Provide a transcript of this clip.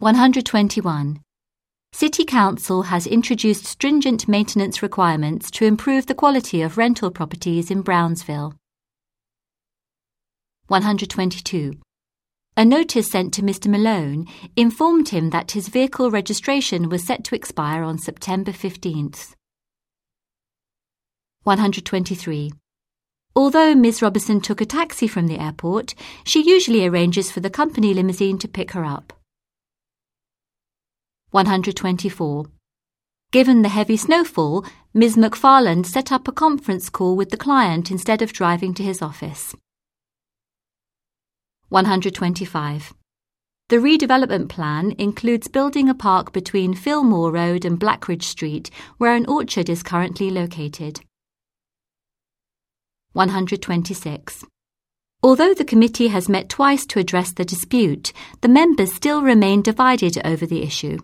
121. City Council has introduced stringent maintenance requirements to improve the quality of rental properties in Brownsville. 122. A notice sent to Mr. Malone informed him that his vehicle registration was set to expire on September 15th. 123. Although Ms. Robertson took a taxi from the airport, she usually arranges for the company limousine to pick her up. 124. Given the heavy snowfall, Ms. McFarland set up a conference call with the client instead of driving to his office. 125. The redevelopment plan includes building a park between Fillmore Road and Blackridge Street, where an orchard is currently located. 126. Although the committee has met twice to address the dispute, the members still remain divided over the issue.